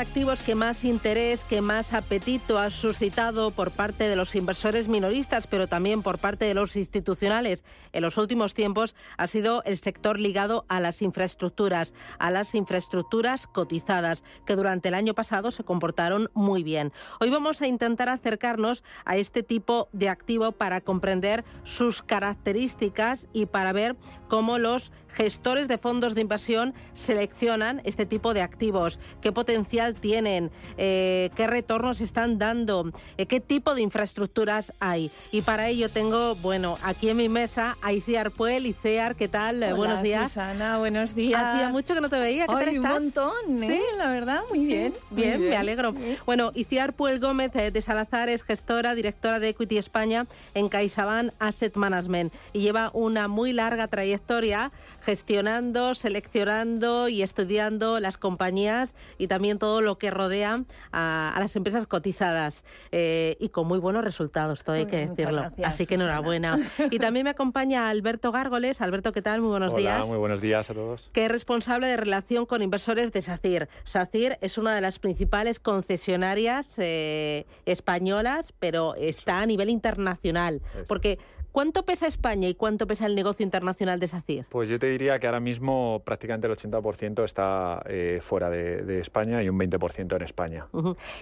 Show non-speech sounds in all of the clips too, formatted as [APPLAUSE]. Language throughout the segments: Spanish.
Activos que más interés, que más apetito ha suscitado por parte de los inversores minoristas, pero también por parte de los institucionales en los últimos tiempos ha sido el sector ligado a las infraestructuras, a las infraestructuras cotizadas, que durante el año pasado se comportaron muy bien. Hoy vamos a intentar acercarnos a este tipo de activo para comprender sus características y para ver cómo los gestores de fondos de inversión seleccionan este tipo de activos, qué potencial tienen, eh, qué retornos están dando, eh, qué tipo de infraestructuras hay. Y para ello tengo, bueno, aquí en mi mesa a Iciar Puel. Iciar, ¿qué tal? Hola, buenos días. Susana, buenos días. Hacía mucho que no te veía, ¿qué tal estás? un montón, ¿eh? Sí, la verdad, muy bien. bien, me alegro. Bueno, Iciar Puel Gómez eh, de Salazar es gestora, directora de Equity España en CaixaBank Asset Management y lleva una muy larga trayectoria gestionando, seleccionando y estudiando las compañías y también todo lo que rodea a, las empresas cotizadas eh, y con muy buenos resultados, todo hay que decirlo. Así que enhorabuena. [LAUGHS] Y también me acompaña Alberto Gárgoles. Alberto, ¿qué tal? Muy buenos Hola, días. Muy buenos días a todos. Que es responsable de relación con inversores de SACIR. SACIR es una de las principales concesionarias eh, españolas, pero está a nivel internacional. Porque ¿Cuánto pesa España y cuánto pesa el negocio internacional de SACIR? Pues yo te diría que ahora mismo prácticamente el 80% está eh, fuera de, España y un 20% en España.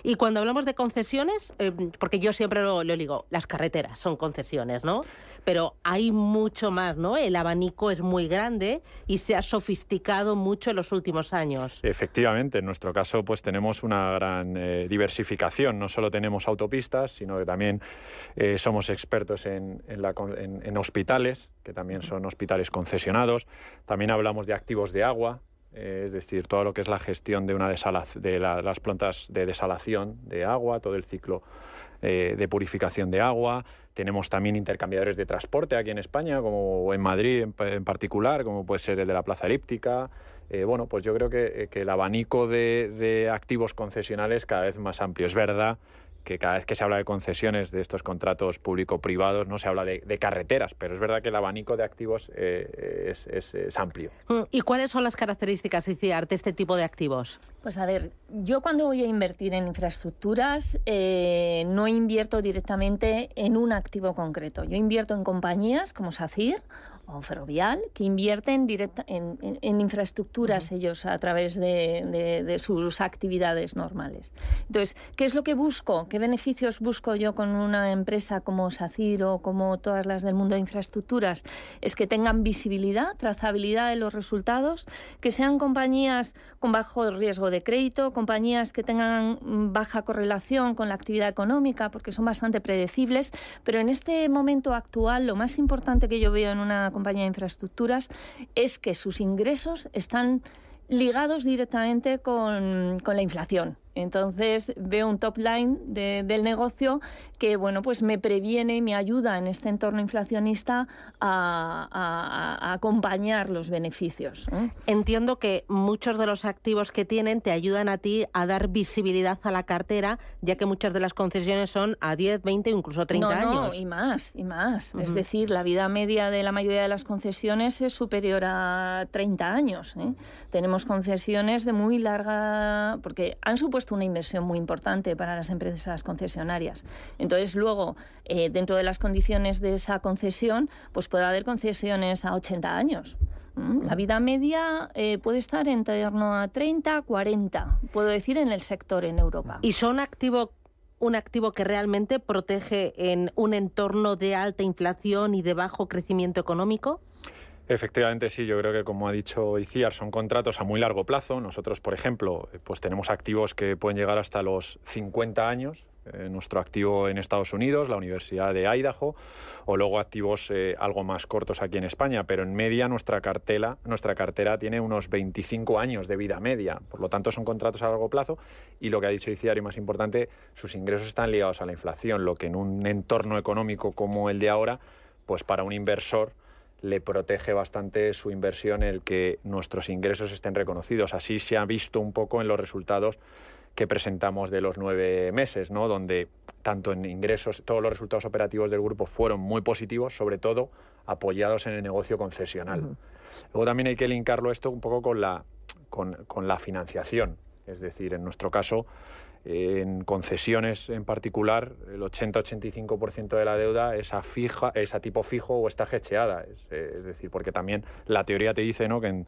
Y cuando hablamos de concesiones, eh, porque yo siempre lo, lo, digo, las carreteras son concesiones, ¿no? Pero hay mucho más, ¿no? El abanico es muy grande y se ha sofisticado mucho en los últimos años. Efectivamente, en nuestro caso pues tenemos una gran eh, diversificación. No solo tenemos autopistas, sino que también somos expertos en hospitales, que también son hospitales concesionados. También hablamos de activos de agua, eh, es decir, todo lo que es la gestión de, una de las plantas de desalación de agua, todo el ciclo eh, de purificación de agua. Tenemos también intercambiadores de transporte aquí en España, como en Madrid en, particular, como puede ser el de la Plaza Elíptica. Eh, bueno, pues yo creo que, el abanico de, de activos concesionales cada vez más amplio. Es verdad que cada vez que se habla de concesiones de estos contratos público-privados no se habla de, carreteras, pero es verdad que el abanico de activos eh, es, amplio. Mm, ¿Y cuáles son las características, ICIAR, de este tipo de activos? Pues a ver, yo cuando voy a invertir en infraestructuras eh, no invierto directamente en un activo concreto. Yo invierto en compañías como SACIR o ferrovial que invierten directa en, infraestructuras ellos a través de, sus actividades normales. Entonces, ¿qué es lo que busco? ¿Qué beneficios busco yo con una empresa como SACIR o como todas las del mundo de infraestructuras? Es que tengan visibilidad, trazabilidad de los resultados, que sean compañías con bajo riesgo de crédito, compañías que tengan baja correlación con la actividad económica, porque son bastante predecibles, pero en este momento actual lo más importante que yo veo en una compañía de infraestructuras es que sus ingresos están ligados directamente con, con la inflación. Entonces veo un top line del negocio que bueno pues me previene y me ayuda en este entorno inflacionista a, acompañar los beneficios. Entiendo que muchos de los activos que tienen te ayudan a ti a dar visibilidad a la cartera, ya que muchas de las concesiones son a 10, 20 incluso 30 años. No, y más, y más. Es decir, la vida media de la mayoría de las concesiones es superior a 30 años. ¿eh? Tenemos concesiones de muy larga, porque han supuesto supuesto una inversión muy importante para las empresas concesionarias. Entonces, luego, eh, dentro de las condiciones de esa concesión, pues puede haber concesiones a 80 años. La vida media eh, puede estar en torno a 30, 40, puedo decir, en el sector en Europa. ¿Y son activo, un activo que realmente protege en un entorno de alta inflación y de bajo crecimiento económico? Efectivamente, sí, yo creo que como ha dicho Iciar, son contratos a muy largo plazo. Nosotros, por ejemplo, pues tenemos activos que pueden llegar hasta los 50 años, eh, nuestro activo en Estados Unidos, la Universidad de Idaho, o luego activos eh, algo más cortos aquí en España, pero en media nuestra cartela, nuestra cartera tiene unos 25 años de vida media, por lo tanto son contratos a largo plazo y lo que ha dicho Iciar y más importante, sus ingresos están ligados a la inflación, lo que en un entorno económico como el de ahora, pues para un inversor le protege bastante su inversión el que nuestros ingresos estén reconocidos. Así se ha visto un poco en los resultados que presentamos de los nueve meses, ¿no? donde tanto en ingresos, todos los resultados operativos del grupo fueron muy positivos, sobre todo apoyados en el negocio concesional. Luego también hay que linkarlo esto un poco con la, con la financiación. Es decir, en nuestro caso, en concesiones en particular, el 80-85% de la deuda es a, fija, es a tipo fijo o está hecheada. Es, decir, porque también la teoría te dice ¿no? que en,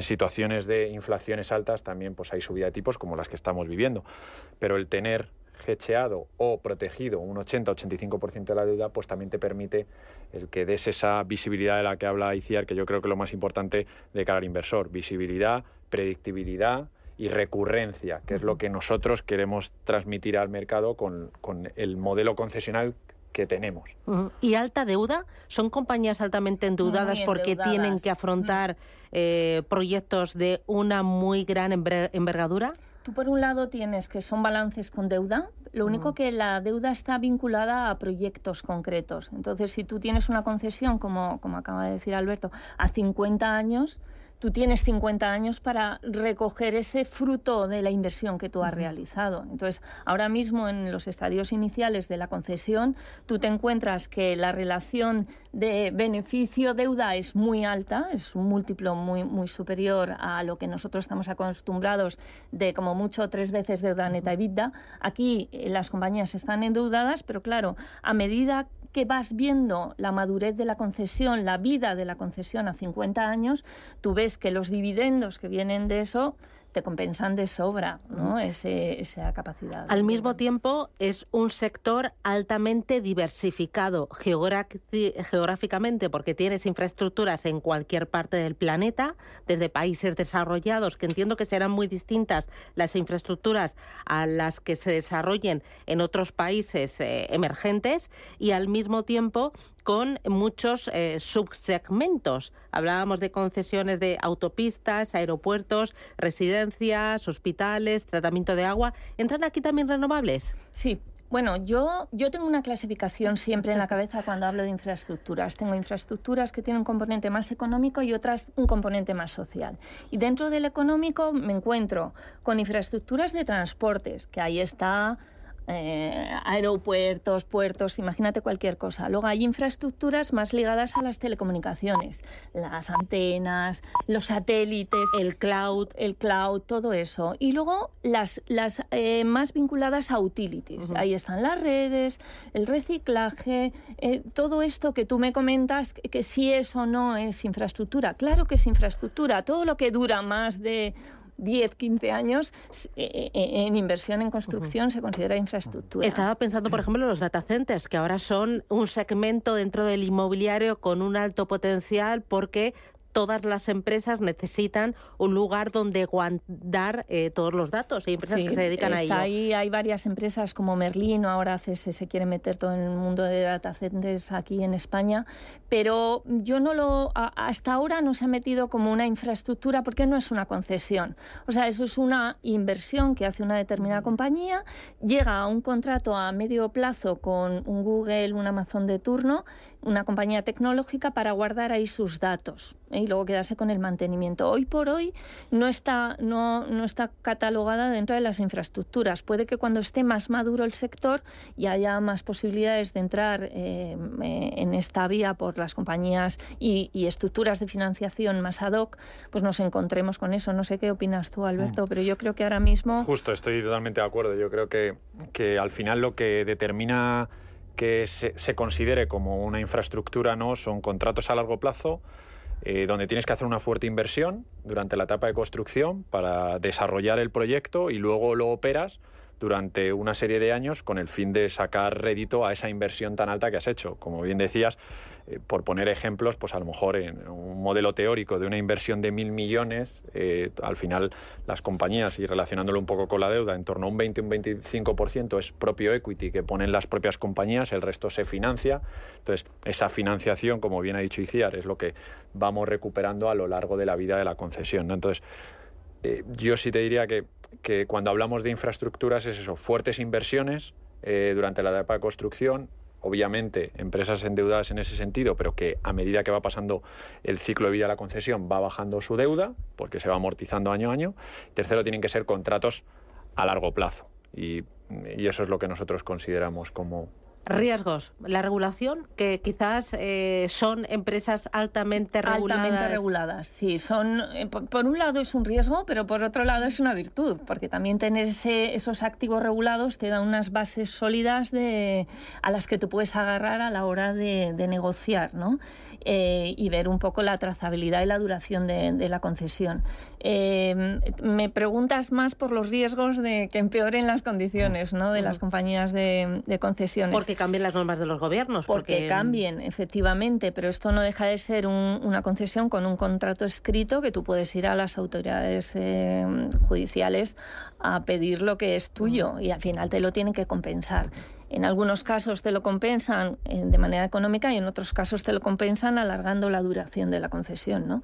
situaciones de inflaciones altas también pues, hay subida de tipos como las que estamos viviendo. Pero el tener hecheado o protegido un 80-85% de la deuda, pues también te permite el que des esa visibilidad de la que habla ICIAR, que yo creo que es lo más importante de cara al inversor. Visibilidad, predictibilidad y recurrencia, que es lo que nosotros queremos transmitir al mercado con, el modelo concesional que tenemos. ¿Y alta deuda? ¿Son compañías altamente endeudadas porque tienen que afrontar eh, proyectos de una muy gran envergadura? Tú por un lado tienes que son balances con deuda, lo único que la deuda está vinculada a proyectos concretos. Entonces, si tú tienes una concesión, como, como acaba de decir Alberto, a 50 años, tú tienes 50 años para recoger ese fruto de la inversión que tú has realizado. Entonces, ahora mismo en los estadios iniciales de la concesión, tú te encuentras que la relación de beneficio-deuda es muy alta, es un múltiplo muy, muy superior a lo que nosotros estamos acostumbrados de como mucho tres veces deuda neta EBITDA. Aquí eh, las compañías están endeudadas, pero claro, a medida que vas viendo la madurez de la concesión, la vida de la concesión a 50 años, tú ves que los dividendos que vienen de eso te compensan de sobra ¿no? esa capacidad. Al mismo tiempo, es un sector altamente diversificado geográficamente porque tienes infraestructuras en cualquier parte del planeta, desde países desarrollados, que entiendo que serán muy distintas las infraestructuras a las que se desarrollen en otros países eh, emergentes, y al mismo tiempo con muchos eh, subsegmentos. Hablábamos de concesiones de autopistas, aeropuertos, residencias, hospitales, tratamiento de agua. ¿Entran aquí también renovables? Sí, bueno, yo, yo tengo una clasificación siempre en la cabeza cuando hablo de infraestructuras. Tengo infraestructuras que tienen un componente más económico y otras un componente más social. Y dentro del económico me encuentro con infraestructuras de transportes, que ahí está eh, aeropuertos, puertos, imagínate cualquier cosa. Luego hay infraestructuras más ligadas a las telecomunicaciones, las antenas, los satélites, el cloud, el cloud, todo eso. Y luego las, las eh, más vinculadas a utilities. Ahí están las redes, el reciclaje, eh, todo esto que tú me comentas, que, que si eso no es infraestructura. Claro que es infraestructura. Todo lo que dura más de 10, 15 años eh, eh, en inversión en construcción se considera infraestructura. Estaba pensando, por ejemplo, en los data centers, que ahora son un segmento dentro del inmobiliario con un alto potencial porque todas las empresas necesitan un lugar donde guardar eh, todos los datos. Hay empresas que se dedican a ello. Ahí hay varias empresas como Merlin, ahora se, se quiere meter todo en el mundo de data centers aquí en España, pero yo no lo hasta ahora no se ha metido como una infraestructura porque no es una concesión. O sea, eso es una inversión que hace una determinada compañía, llega a un contrato a medio plazo con un Google, un Amazon de turno una compañía tecnológica para guardar ahí sus datos ¿eh? Y luego quedarse con el mantenimiento. Hoy por hoy no está, no, no está catalogada dentro de las infraestructuras. Puede que cuando esté más maduro el sector y haya más posibilidades de entrar eh, en esta vía por las compañías y, estructuras de financiación más ad hoc, pues nos encontremos con eso. No sé qué opinas tú, Alberto, mm. pero yo creo que ahora mismo... Justo, estoy totalmente de acuerdo. Yo creo que, que al final lo que determina que se, se, considere como una infraestructura no son contratos a largo plazo eh, donde tienes que hacer una fuerte inversión durante la etapa de construcción para desarrollar el proyecto y luego lo operas durante una serie de años con el fin de sacar rédito a esa inversión tan alta que has hecho. Como bien decías, eh, por poner ejemplos, pues a lo mejor en un modelo teórico de una inversión de mil millones, eh, al final las compañías, y relacionándolo un poco con la deuda, en torno a un 20 un 25% es propio equity que ponen las propias compañías, el resto se financia. Entonces, esa financiación, como bien ha dicho Iciar, es lo que vamos recuperando a lo largo de la vida de la concesión. Entonces, eh, yo sí te diría que, que, cuando hablamos de infraestructuras es eso, fuertes inversiones eh, durante la etapa de construcción, obviamente empresas endeudadas en ese sentido, pero que a medida que va pasando el ciclo de vida de la concesión va bajando su deuda, porque se va amortizando año a año. Tercero, tienen que ser contratos a largo plazo. y eso es lo que nosotros consideramos como, Riesgos. La regulación, que quizás eh, son empresas altamente reguladas. Altamente reguladas, sí. Son, eh, por, un lado es un riesgo, pero por otro lado es una virtud, porque también tener esos activos regulados te da unas bases sólidas de, a las que te puedes agarrar a la hora de, de negociar, ¿no? Eh, y ver un poco la trazabilidad y la duración de, la concesión. Eh, me preguntas más por los riesgos de que empeoren las condiciones ¿no? de las compañías de, concesiones. Porque cambien las normas de los gobiernos. Porque, cambien, efectivamente, pero esto no deja de ser una concesión con un contrato escrito que tú puedes ir a las autoridades eh, judiciales a pedir lo que es tuyo y al final te lo tienen que compensar. En algunos casos te lo compensan eh, de manera económica y en otros casos te lo compensan alargando la duración de la concesión, ¿no?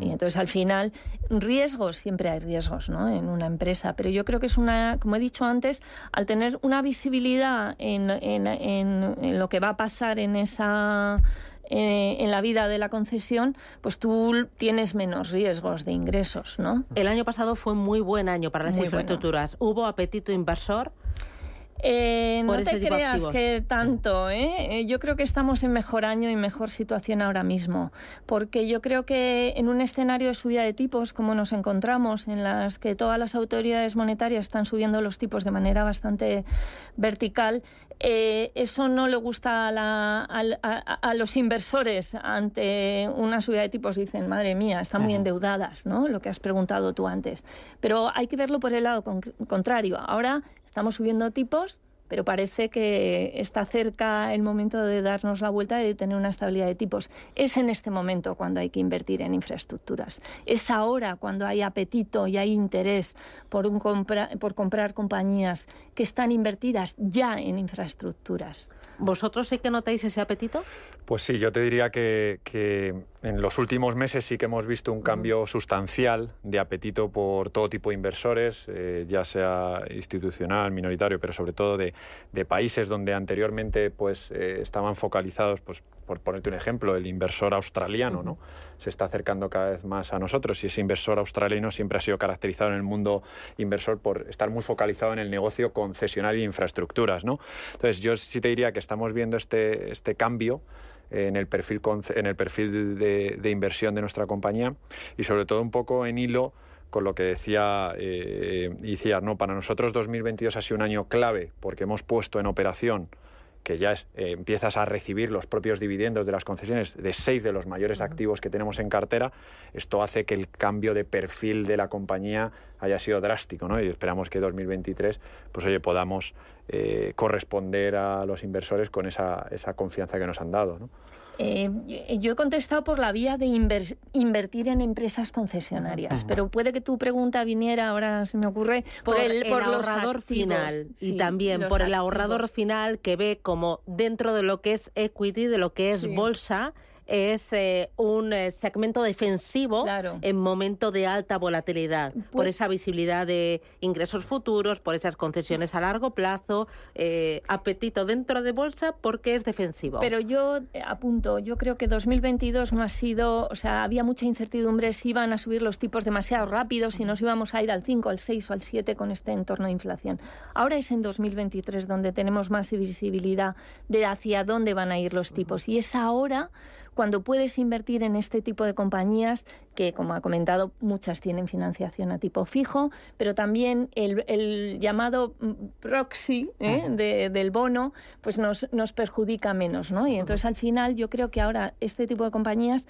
Y entonces al final riesgos siempre hay riesgos, ¿no? En una empresa, pero yo creo que es una, como he dicho antes, al tener una visibilidad en, en, lo que va a pasar en esa eh, en la vida de la concesión, pues tú tienes menos riesgos de ingresos, ¿no? El año pasado fue muy buen año para las infraestructuras. ¿Hubo apetito inversor? Eh, no te creas que tanto, ¿eh? ¿eh? Yo creo que estamos en mejor año y mejor situación ahora mismo, porque yo creo que en un escenario de subida de tipos, como nos encontramos, en las que todas las autoridades monetarias están subiendo los tipos de manera bastante vertical, eh, eso no le gusta a, a, los inversores ante una subida de tipos. Dicen, madre mía, están muy endeudadas, ¿no? Lo que has preguntado tú antes. Pero hay que verlo por el lado contrario. Ahora Estamos subiendo tipos, pero parece que está cerca el momento de darnos la vuelta y de tener una estabilidad de tipos. Es en este momento cuando hay que invertir en infraestructuras. Es ahora cuando hay apetito y hay interés por, un por comprar compañías que están invertidas ya en infraestructuras. ¿Vosotros sí que notáis ese apetito? Pues sí, yo te diría que, en los últimos meses sí que hemos visto un cambio sustancial de apetito por todo tipo de inversores, eh, ya sea institucional, minoritario, pero sobre todo de, países donde anteriormente pues, eh, estaban focalizados pues, por ponerte un ejemplo, el inversor australiano, ¿no? Se está acercando cada vez más a nosotros y ese inversor australiano siempre ha sido caracterizado en el mundo inversor por estar muy focalizado en el negocio concesional y infraestructuras, ¿no? Entonces, yo sí te diría que estamos viendo este, este cambio en el perfil, en el perfil de, inversión de nuestra compañía y sobre todo un poco en hilo con lo que decía eh, ¿no? Para nosotros 2022 ha sido un año clave porque hemos puesto en operación que ya es, eh, empiezas a recibir los propios dividendos de las concesiones de seis de los mayores activos que tenemos en cartera, esto hace que el cambio de perfil de la compañía haya sido drástico, ¿no? Y esperamos que 2023, pues oye, podamos eh, corresponder a los inversores con esa, esa confianza que nos han dado, ¿no? Eh, yo he contestado por la vía de invertir en empresas concesionarias, pero puede que tu pregunta viniera, ahora se me ocurre, por, el, ahorrador final y también por el ahorrador final que ve como dentro de lo que es equity, de lo que es bolsa, es eh, un eh, segmento defensivo en momento de alta volatilidad, por Pues esa visibilidad de ingresos futuros, por esas concesiones a largo plazo, eh, apetito dentro de bolsa porque es defensivo. Pero yo apunto, yo creo que 2022 no ha sido, o sea, había mucha incertidumbre si iban a subir los tipos demasiado rápido, si nos íbamos a ir al 5, al 6 o al 7 con este entorno de inflación. Ahora es en 2023 donde tenemos más visibilidad de hacia dónde van a ir los tipos y es ahora cuando puedes invertir en este tipo de compañías que, como ha comentado, muchas tienen financiación a tipo fijo, pero también el, el llamado proxy ¿eh? de- del bono pues nos, nos perjudica menos. ¿no? Y entonces, al final, yo creo que ahora este tipo de compañías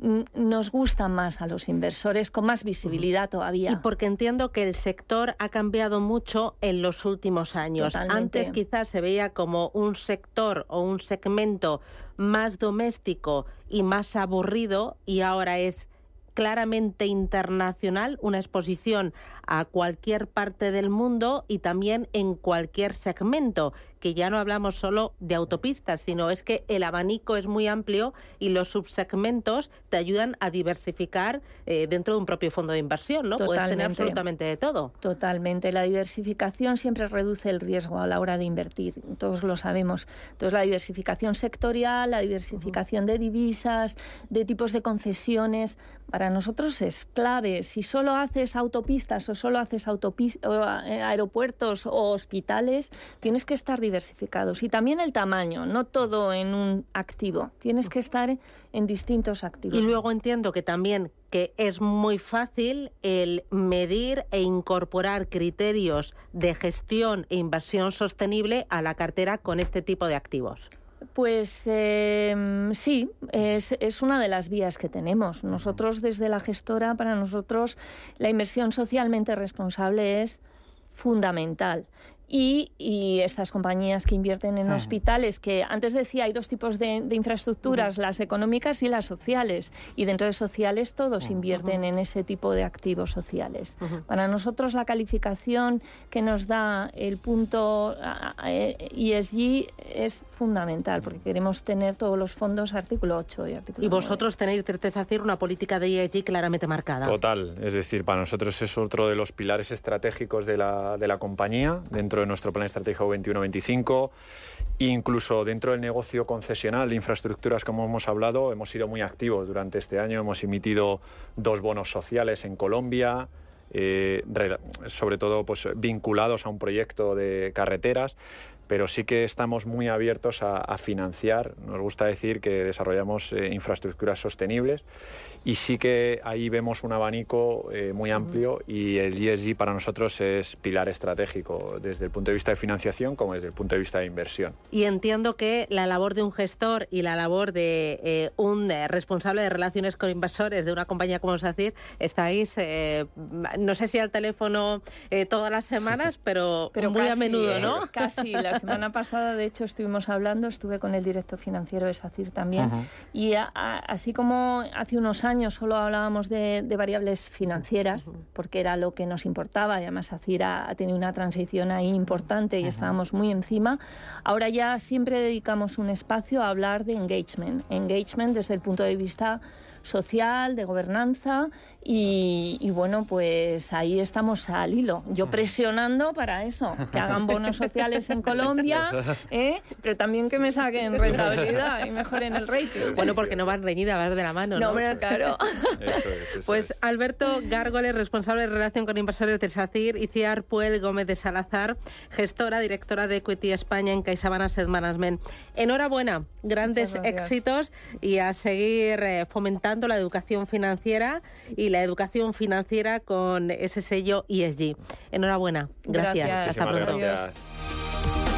nos gustan más a los inversores, con más visibilidad todavía. Y porque entiendo que el sector ha cambiado mucho en los últimos años. Totalmente. Antes quizás se veía como un sector o un segmento más doméstico y más aburrido y ahora es claramente internacional, una exposición a cualquier parte del mundo y también en cualquier segmento, que ya no hablamos solo de autopistas, sino es que el abanico es muy amplio y los subsegmentos te ayudan a diversificar eh, dentro de un propio fondo de inversión, ¿no? Puedes tener absolutamente de todo. Totalmente. La diversificación siempre reduce el riesgo a la hora de invertir. Todos lo sabemos. Entonces, la diversificación sectorial, la diversificación de divisas, de tipos de concesiones, para nosotros es clave. Si solo haces autopistas o solo haces autopis- o, eh, aeropuertos o hospitales, tienes que estar diversificados. Y también el tamaño, no todo en un activo. Tienes que estar en distintos activos. Y luego entiendo que también que es muy fácil el medir e incorporar criterios de gestión e inversión sostenible a la cartera con este tipo de activos. Pues eh, sí, es, es una de las vías que tenemos. Nosotros desde la gestora, para nosotros la inversión socialmente responsable es fundamental. Y, y estas compañías que invierten en hospitales, que antes decía hay dos tipos de, de infraestructuras, las económicas y las sociales. Y dentro de sociales todos invierten en ese tipo de activos sociales. Para nosotros la calificación que nos da el punto ESG es fundamental, porque queremos tener todos los fondos artículo 8 y artículo Y 9. vosotros tenéis desde SACIR una política de ESG claramente marcada. Total, es decir, para nosotros es otro de los pilares estratégicos de la, de la compañía dentro de nuestro plan estratégico 21-25. Incluso dentro del negocio concesional de infraestructuras, como hemos hablado, hemos sido muy activos durante este año. Hemos emitido dos bonos sociales en Colombia, eh, re- sobre todo pues, vinculados a un proyecto de carreteras. Pero sí que estamos muy abiertos a, a financiar. Nos gusta decir que desarrollamos eh, infraestructuras sostenibles y sí que ahí vemos un abanico eh, muy amplio y el ESG para nosotros es pilar estratégico desde el punto de vista de financiación como desde el punto de vista de inversión. Y entiendo que la labor de un gestor y la labor de eh, un eh, responsable de relaciones con inversores de una compañía como SACIR, estáis, eh, no sé si al teléfono eh, todas las semanas, [LAUGHS] pero, Pero muy a casi, menudo, ¿eh? ¿no? Casi. La semana [LAUGHS] pasada, de hecho, estuvimos hablando, estuve con el director financiero de SACIR también. Y a- a- así como hace unos años solo hablábamos de, de variables financieras, porque era lo que nos importaba, y además SACIR ha, ha tenido una transición ahí importante y estábamos muy encima, ahora ya siempre dedicamos un espacio a hablar de engagement. Engagement desde el punto de vista social, de gobernanza y, y bueno, pues ahí estamos al hilo. Yo presionando para eso, que hagan bonos sociales en Colombia, [LAUGHS] ¿eh? pero también que me saquen rentabilidad y mejoren el rating. Bueno, porque no van reñidas, van de la mano, ¿no? no, hombre, claro. [LAUGHS] Eso es, eso Pues es. Alberto Gárgoles, responsable de relación con inversores de SACIR, y Ciar Puel Gómez de Salazar, gestora, directora de Equity España en CaixaBank Asset Management. Enhorabuena, grandes éxitos y a seguir eh, fomentando la educación financiera y la educación financiera con ese sello ESG. Enhorabuena. Gracias. gracias. Hasta pronto. Gracias.